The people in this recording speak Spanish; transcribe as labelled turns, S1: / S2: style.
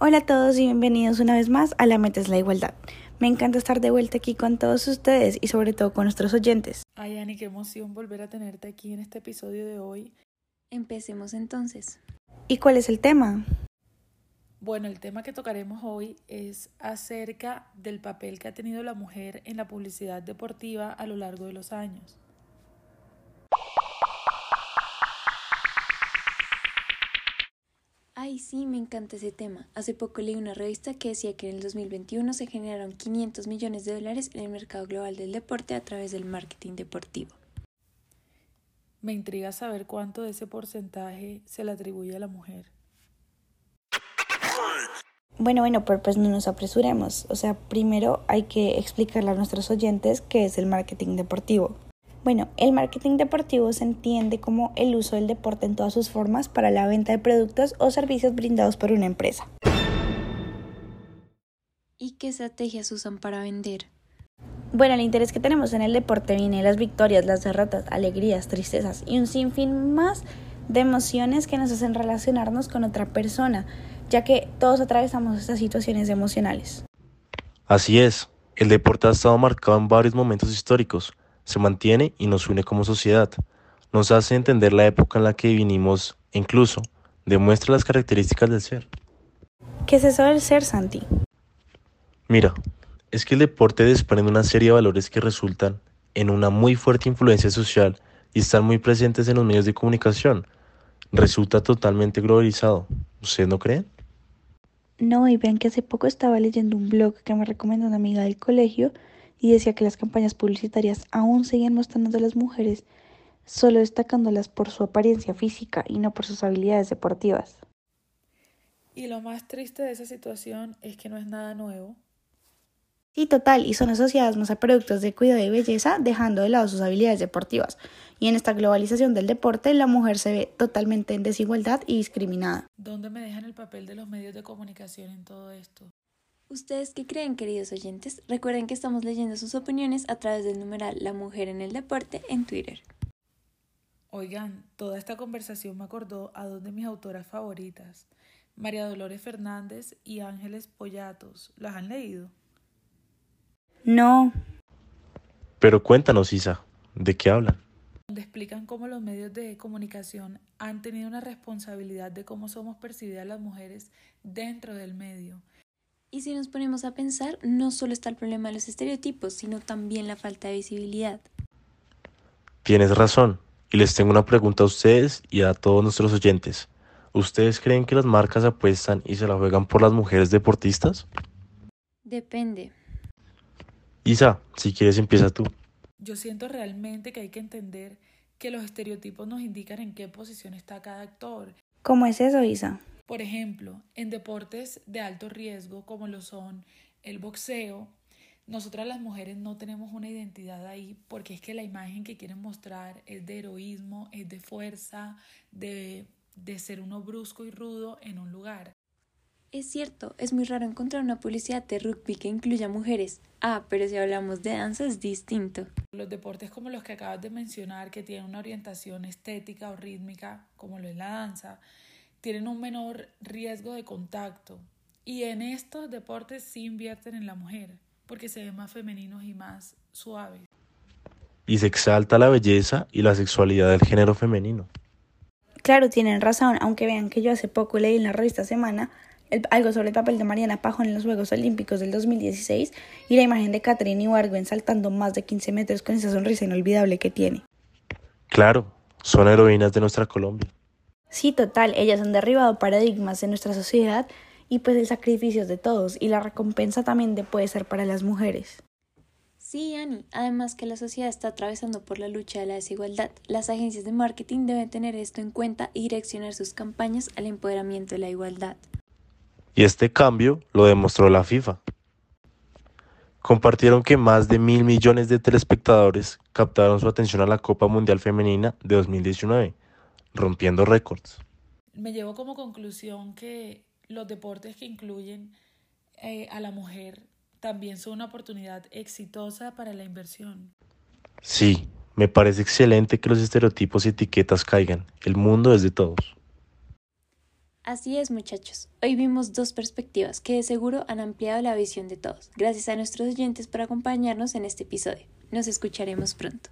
S1: Hola a todos y bienvenidos una vez más a La Meta es la Igualdad. Me encanta estar de vuelta aquí con todos ustedes y sobre todo con nuestros oyentes.
S2: Ay, Ani, qué emoción volver a tenerte aquí en este episodio de hoy.
S3: Empecemos entonces.
S1: ¿Y cuál es el tema?
S2: Bueno, el tema que tocaremos hoy es acerca del papel que ha tenido la mujer en la publicidad deportiva a lo largo de los años.
S3: Ay, sí, me encanta ese tema. Hace poco leí una revista que decía que en el 2021 se generaron 500 millones de dólares en el mercado global del deporte a través del marketing deportivo.
S2: Me intriga saber cuánto de ese porcentaje se le atribuye a la mujer.
S1: Bueno, bueno, pero pues no nos apresuremos. O sea, primero hay que explicarle a nuestros oyentes qué es el marketing deportivo. Bueno, el marketing deportivo se entiende como el uso del deporte en todas sus formas para la venta de productos o servicios brindados por una empresa.
S3: ¿Y qué estrategias usan para vender?
S1: Bueno, el interés que tenemos en el deporte viene de las victorias, las derrotas, alegrías, tristezas y un sinfín más de emociones que nos hacen relacionarnos con otra persona, ya que todos atravesamos estas situaciones emocionales.
S4: Así es, el deporte ha estado marcado en varios momentos históricos, se mantiene y nos une como sociedad. Nos hace entender la época en la que vinimos e incluso demuestra las características del ser.
S1: ¿Qué es eso del ser, Santi?
S4: Mira, es que el deporte desprende una serie de valores que resultan en una muy fuerte influencia social y están muy presentes en los medios de comunicación. Resulta totalmente globalizado. ¿Ustedes no creen?
S1: No, y vean que hace poco estaba leyendo un blog que me recomendó una amiga del colegio y decía que las campañas publicitarias aún seguían mostrando a las mujeres solo destacándolas por su apariencia física y no por sus habilidades deportivas.
S2: Y lo más triste de esa situación es que no es nada nuevo.
S1: Sí, total, y son asociadas más a productos de cuidado y belleza, dejando de lado sus habilidades deportivas. Y en esta globalización del deporte, la mujer se ve totalmente en desigualdad y discriminada.
S2: ¿Dónde me dejan el papel de los medios de comunicación en todo esto?
S3: ¿Ustedes qué creen, queridos oyentes? Recuerden que estamos leyendo sus opiniones a través del numeral La Mujer en el Deporte en Twitter.
S2: Oigan, toda esta conversación me acordó a dos de mis autoras favoritas, María Dolores Fernández y Ángeles Pollatos. ¿Las han leído?
S1: No.
S4: Pero cuéntanos, Isa, ¿de qué hablan?
S2: Donde explican cómo los medios de comunicación han tenido una responsabilidad de cómo somos percibidas las mujeres dentro del medio
S3: y si nos ponemos a pensar, no solo está el problema de los estereotipos, sino también la falta de visibilidad.
S4: Tienes razón, y les tengo una pregunta a ustedes y a todos nuestros oyentes. ¿Ustedes creen que las marcas apuestan y se la juegan por las mujeres deportistas?
S3: Depende.
S4: Isa, si quieres empieza tú.
S2: Yo siento realmente que hay que entender que los estereotipos nos indican en qué posición está cada actor.
S1: ¿Cómo es eso, Isa?
S2: Por ejemplo, en deportes de alto riesgo como lo son el boxeo, nosotras las mujeres no tenemos una identidad ahí porque es que la imagen que quieren mostrar es de heroísmo, es de fuerza, de, de ser uno brusco y rudo en un lugar.
S3: Es cierto, es muy raro encontrar una publicidad de rugby que incluya mujeres. Ah, pero si hablamos de danza es distinto.
S2: Los deportes como los que acabas de mencionar, que tienen una orientación estética o rítmica, como lo es la danza, tienen un menor riesgo de contacto. Y en estos deportes sí invierten en la mujer, porque se ven más femeninos y más suaves.
S4: Y se exalta la belleza y la sexualidad del género femenino.
S1: Claro, tienen razón, aunque vean que yo hace poco leí en la revista Semana algo sobre el papel de Mariana Pajón en los Juegos Olímpicos del 2016 y la imagen de Catherine Ibargüen saltando más de 15 metros con esa sonrisa inolvidable que tiene.
S4: Claro, son heroínas de nuestra Colombia.
S1: Sí, total, ellas han derribado paradigmas en nuestra sociedad y pues el sacrificio es de todos y la recompensa también puede ser para las mujeres.
S3: Sí, Ani, además que la sociedad está atravesando por la lucha de la desigualdad, las agencias de marketing deben tener esto en cuenta y direccionar sus campañas al empoderamiento de la igualdad.
S4: Y este cambio lo demostró la FIFA. Compartieron que más de mil millones de telespectadores captaron su atención a la Copa Mundial Femenina de 2019 rompiendo récords.
S2: Me llevo como conclusión que los deportes que incluyen eh, a la mujer también son una oportunidad exitosa para la inversión.
S4: Sí, me parece excelente que los estereotipos y etiquetas caigan. El mundo es de todos.
S3: Así es, muchachos. Hoy vimos dos perspectivas que de seguro han ampliado la visión de todos. Gracias a nuestros oyentes por acompañarnos en este episodio. Nos escucharemos pronto.